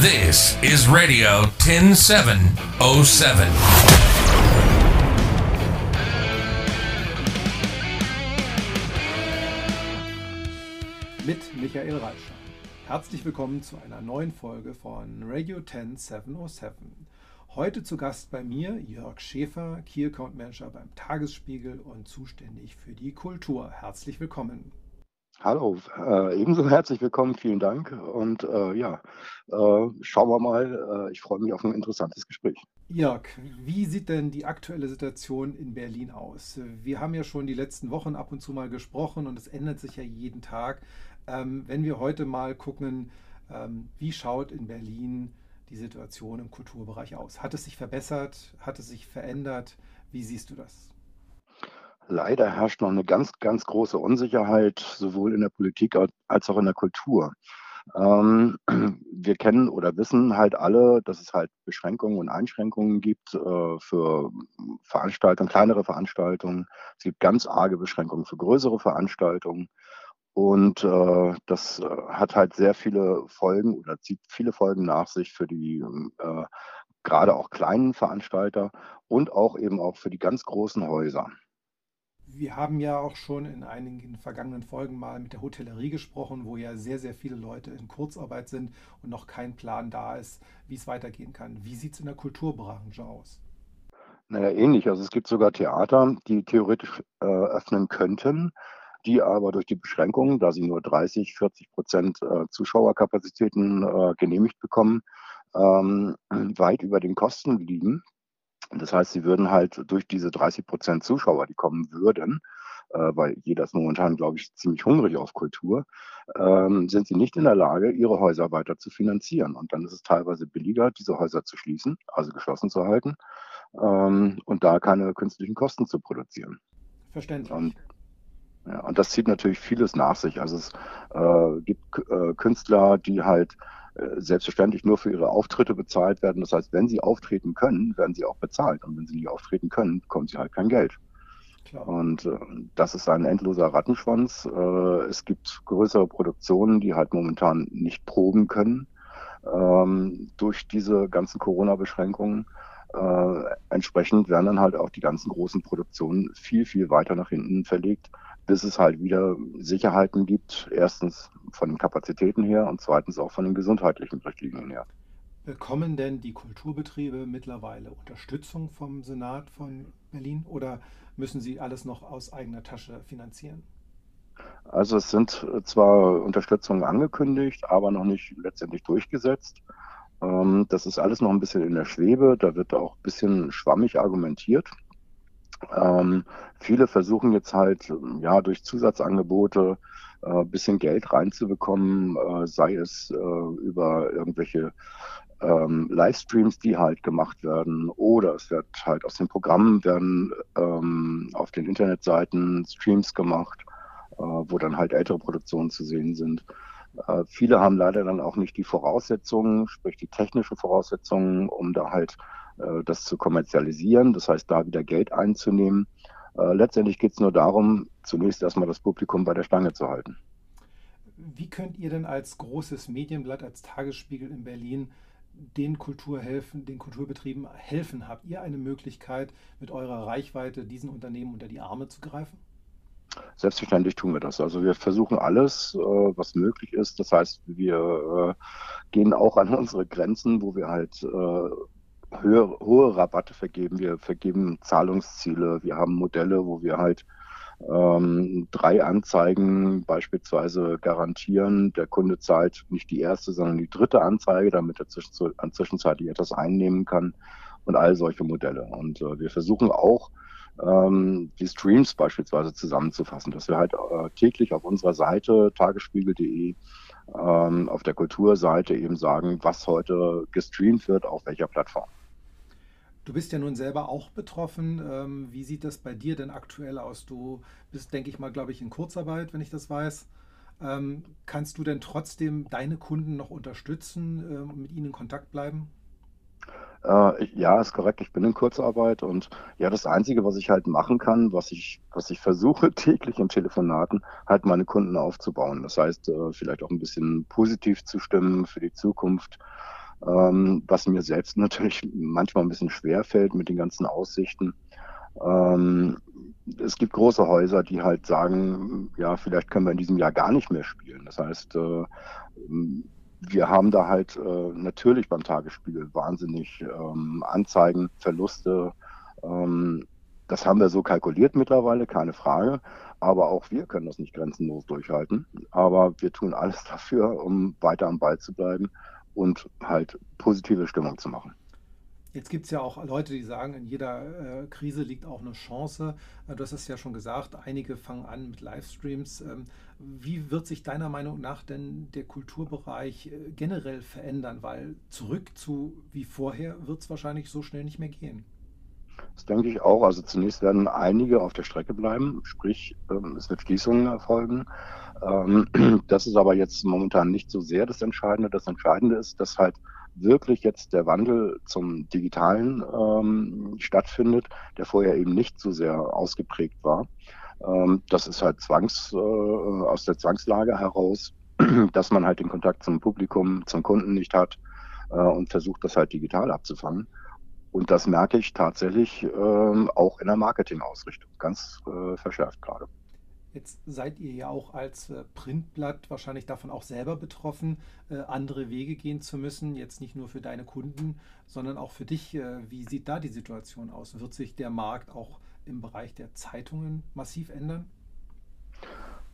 This is Radio 10707. Mit Michael Reischer. Herzlich willkommen zu einer neuen Folge von Radio 10707. Heute zu Gast bei mir Jörg Schäfer, Key Account Manager beim Tagesspiegel und zuständig für die Kultur. Herzlich willkommen. Hallo, äh, ebenso herzlich willkommen, vielen Dank. Und äh, ja, äh, schauen wir mal. Äh, ich freue mich auf ein interessantes Gespräch. Jörg, wie sieht denn die aktuelle Situation in Berlin aus? Wir haben ja schon die letzten Wochen ab und zu mal gesprochen und es ändert sich ja jeden Tag. Ähm, wenn wir heute mal gucken, ähm, wie schaut in Berlin die Situation im Kulturbereich aus? Hat es sich verbessert? Hat es sich verändert? Wie siehst du das? Leider herrscht noch eine ganz, ganz große Unsicherheit, sowohl in der Politik als auch in der Kultur. Ähm, wir kennen oder wissen halt alle, dass es halt Beschränkungen und Einschränkungen gibt äh, für Veranstaltungen, kleinere Veranstaltungen. Es gibt ganz arge Beschränkungen für größere Veranstaltungen. Und äh, das äh, hat halt sehr viele Folgen oder zieht viele Folgen nach sich für die äh, gerade auch kleinen Veranstalter und auch eben auch für die ganz großen Häuser wir haben ja auch schon in einigen vergangenen Folgen mal mit der Hotellerie gesprochen, wo ja sehr, sehr viele Leute in Kurzarbeit sind und noch kein Plan da ist, wie es weitergehen kann. Wie sieht es in der Kulturbranche aus? Naja, ähnlich. Also es gibt sogar Theater, die theoretisch äh, öffnen könnten, die aber durch die Beschränkungen, da sie nur 30, 40 Prozent äh, Zuschauerkapazitäten äh, genehmigt bekommen, ähm, weit über den Kosten liegen. Das heißt, sie würden halt durch diese 30 Prozent Zuschauer, die kommen würden, äh, weil jeder ist momentan, glaube ich, ziemlich hungrig auf Kultur, ähm, sind sie nicht in der Lage, ihre Häuser weiter zu finanzieren. Und dann ist es teilweise billiger, diese Häuser zu schließen, also geschlossen zu halten ähm, und da keine künstlichen Kosten zu produzieren. Verständlich. Und, ja, und das zieht natürlich vieles nach sich. Also es äh, gibt äh, Künstler, die halt selbstverständlich nur für ihre Auftritte bezahlt werden. Das heißt, wenn sie auftreten können, werden sie auch bezahlt. Und wenn sie nicht auftreten können, bekommen sie halt kein Geld. Klar. Und äh, das ist ein endloser Rattenschwanz. Äh, es gibt größere Produktionen, die halt momentan nicht proben können ähm, durch diese ganzen Corona-Beschränkungen. Äh, entsprechend werden dann halt auch die ganzen großen Produktionen viel, viel weiter nach hinten verlegt bis es halt wieder Sicherheiten gibt. Erstens von den Kapazitäten her und zweitens auch von den gesundheitlichen Richtlinien her. Bekommen denn die Kulturbetriebe mittlerweile Unterstützung vom Senat von Berlin oder müssen sie alles noch aus eigener Tasche finanzieren? Also es sind zwar Unterstützungen angekündigt, aber noch nicht letztendlich durchgesetzt. Ähm, das ist alles noch ein bisschen in der Schwebe. Da wird auch ein bisschen schwammig argumentiert. Ähm, viele versuchen jetzt halt ja durch Zusatzangebote äh, bisschen Geld reinzubekommen, äh, sei es äh, über irgendwelche ähm, Livestreams, die halt gemacht werden, oder es wird halt aus den Programmen werden ähm, auf den Internetseiten Streams gemacht, äh, wo dann halt ältere Produktionen zu sehen sind. Äh, viele haben leider dann auch nicht die Voraussetzungen, sprich die technischen Voraussetzungen, um da halt das zu kommerzialisieren, das heißt da wieder Geld einzunehmen. Äh, letztendlich geht es nur darum, zunächst erstmal das Publikum bei der Stange zu halten. Wie könnt ihr denn als großes Medienblatt, als Tagesspiegel in Berlin den Kulturhelfen, den Kulturbetrieben helfen? Habt ihr eine Möglichkeit, mit eurer Reichweite diesen Unternehmen unter die Arme zu greifen? Selbstverständlich tun wir das. Also wir versuchen alles, äh, was möglich ist. Das heißt, wir gehen auch an unsere Grenzen, wo wir halt höhere, hohe Rabatte vergeben. Wir vergeben Zahlungsziele. Wir haben Modelle, wo wir halt ähm, drei Anzeigen beispielsweise garantieren. Der Kunde zahlt nicht die erste, sondern die dritte Anzeige, damit er zwischenzeitlich etwas einnehmen kann und all solche Modelle. Und äh, wir versuchen auch, ähm, die Streams beispielsweise zusammenzufassen, dass wir halt äh, täglich auf unserer Seite tagesspiegel.de ähm, auf der Kulturseite eben sagen, was heute gestreamt wird, auf welcher Plattform. Du bist ja nun selber auch betroffen. Ähm, wie sieht das bei dir denn aktuell aus? Du bist, denke ich mal, glaube ich, in Kurzarbeit, wenn ich das weiß. Ähm, kannst du denn trotzdem deine Kunden noch unterstützen und ähm, mit ihnen in Kontakt bleiben? Äh, ja, ist korrekt. Ich bin in Kurzarbeit und ja, das Einzige, was ich halt machen kann, was ich, was ich versuche täglich in Telefonaten, halt meine Kunden aufzubauen. Das heißt, äh, vielleicht auch ein bisschen positiv zu stimmen für die Zukunft ähm, was mir selbst natürlich manchmal ein bisschen schwer fällt mit den ganzen Aussichten. Ähm, es gibt große Häuser, die halt sagen, ja, vielleicht können wir in diesem Jahr gar nicht mehr spielen. Das heißt, äh, wir haben da halt äh, natürlich beim Tagesspiegel wahnsinnig ähm, Anzeigen, Verluste. Ähm, das haben wir so kalkuliert mittlerweile, keine Frage. Aber auch wir können das nicht grenzenlos durchhalten. Aber wir tun alles dafür, um weiter am Ball zu bleiben und halt positive Stimmung zu machen. Jetzt gibt es ja auch Leute, die sagen, in jeder äh, Krise liegt auch eine Chance. Äh, du hast es ja schon gesagt, einige fangen an mit Livestreams. Ähm, wie wird sich deiner Meinung nach denn der Kulturbereich äh, generell verändern? Weil zurück zu wie vorher wird es wahrscheinlich so schnell nicht mehr gehen. Das denke ich auch. Also zunächst werden einige auf der Strecke bleiben, sprich ähm, es wird Schließungen erfolgen. Ähm, das ist aber jetzt momentan nicht so sehr das Entscheidende. Das Entscheidende ist, dass halt wirklich jetzt der Wandel zum Digitalen ähm, stattfindet, der vorher eben nicht so sehr ausgeprägt war. Ähm, das ist halt Zwangs, äh, aus der Zwangslage heraus, dass man halt den Kontakt zum Publikum, zum Kunden nicht hat äh, und versucht, das halt digital abzufangen. Und das merke ich tatsächlich äh, auch in der Marketingausrichtung, ganz äh, verschärft gerade. Jetzt seid ihr ja auch als äh, Printblatt wahrscheinlich davon auch selber betroffen, äh, andere Wege gehen zu müssen. Jetzt nicht nur für deine Kunden, sondern auch für dich. Äh, wie sieht da die Situation aus? Wird sich der Markt auch im Bereich der Zeitungen massiv ändern?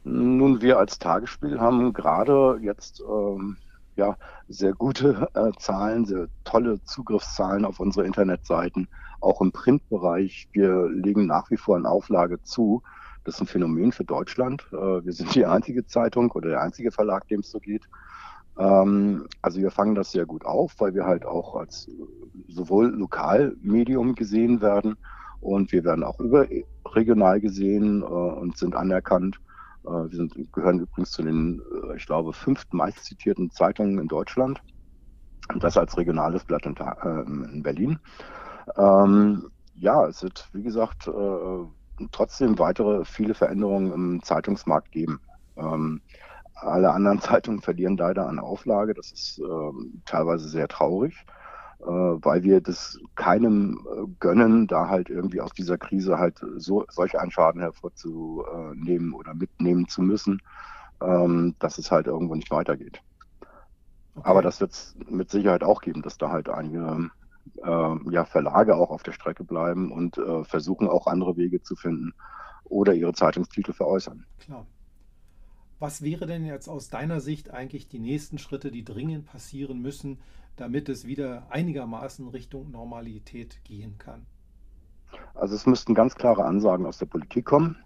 Nun, wir als Tagesspiel haben gerade jetzt ähm, ja, sehr gute äh, Zahlen, sehr tolle Zugriffszahlen auf unsere Internetseiten, auch im Printbereich. Wir legen nach wie vor eine Auflage zu. Das ist ein Phänomen für Deutschland. Äh, wir sind die einzige Zeitung oder der einzige Verlag, dem es so geht. Ähm, also wir fangen das sehr gut auf, weil wir halt auch als sowohl Lokalmedium gesehen werden und wir werden auch überregional gesehen äh, und sind anerkannt. Äh, wir sind, gehören übrigens zu den, ich glaube, fünf meistzitierten Zeitungen in Deutschland. Und das als regionales Blatt in, in Berlin. Ähm, ja, es wird, wie gesagt, trotzdem weitere viele Veränderungen im Zeitungsmarkt geben. Ähm, alle anderen Zeitungen verlieren leider an Auflage. Das ist ähm, teilweise sehr traurig, äh, weil wir das keinem äh, gönnen, da halt irgendwie aus dieser Krise halt so solch einen Schaden hervorzunehmen oder mitnehmen zu müssen, ähm, dass es halt irgendwo nicht weitergeht. Okay. Aber das wird es mit Sicherheit auch geben, dass da halt einige äh, ja, Verlage auch auf der Strecke bleiben und äh, versuchen auch andere Wege zu finden oder ihre Zeitungstitel veräußern. Klar. Was wäre denn jetzt aus deiner Sicht eigentlich die nächsten Schritte, die dringend passieren müssen, damit es wieder einigermaßen Richtung Normalität gehen kann? Also es müssten ganz klare Ansagen aus der Politik kommen,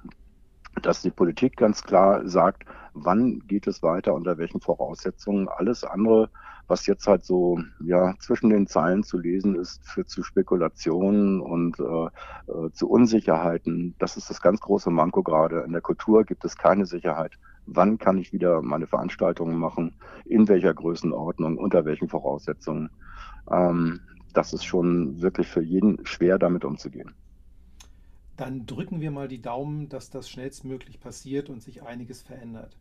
dass die Politik ganz klar sagt, wann geht es weiter, unter welchen Voraussetzungen. Alles andere was jetzt halt so ja zwischen den Zeilen zu lesen ist, führt zu Spekulationen und äh, äh, zu Unsicherheiten. Das ist das ganz große Manko gerade. In der Kultur gibt es keine Sicherheit. Wann kann ich wieder meine Veranstaltungen machen? In welcher Größenordnung? Unter welchen Voraussetzungen? Ähm, das ist schon wirklich für jeden schwer, damit umzugehen. Dann drücken wir mal die Daumen, dass das schnellstmöglich passiert und sich einiges verändert.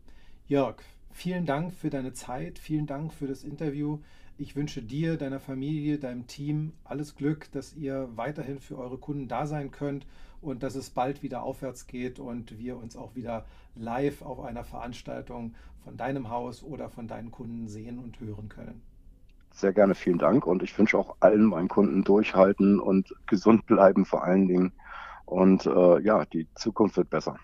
Jörg, Vielen Dank für deine Zeit, vielen Dank für das Interview. Ich wünsche dir, deiner Familie, deinem Team alles Glück, dass ihr weiterhin für eure Kunden da sein könnt und dass es bald wieder aufwärts geht und wir uns auch wieder live auf einer Veranstaltung von deinem Haus oder von deinen Kunden sehen und hören können. Sehr gerne, vielen Dank und ich wünsche auch allen meinen Kunden durchhalten und gesund bleiben vor allen Dingen. Und äh, ja, die Zukunft wird besser.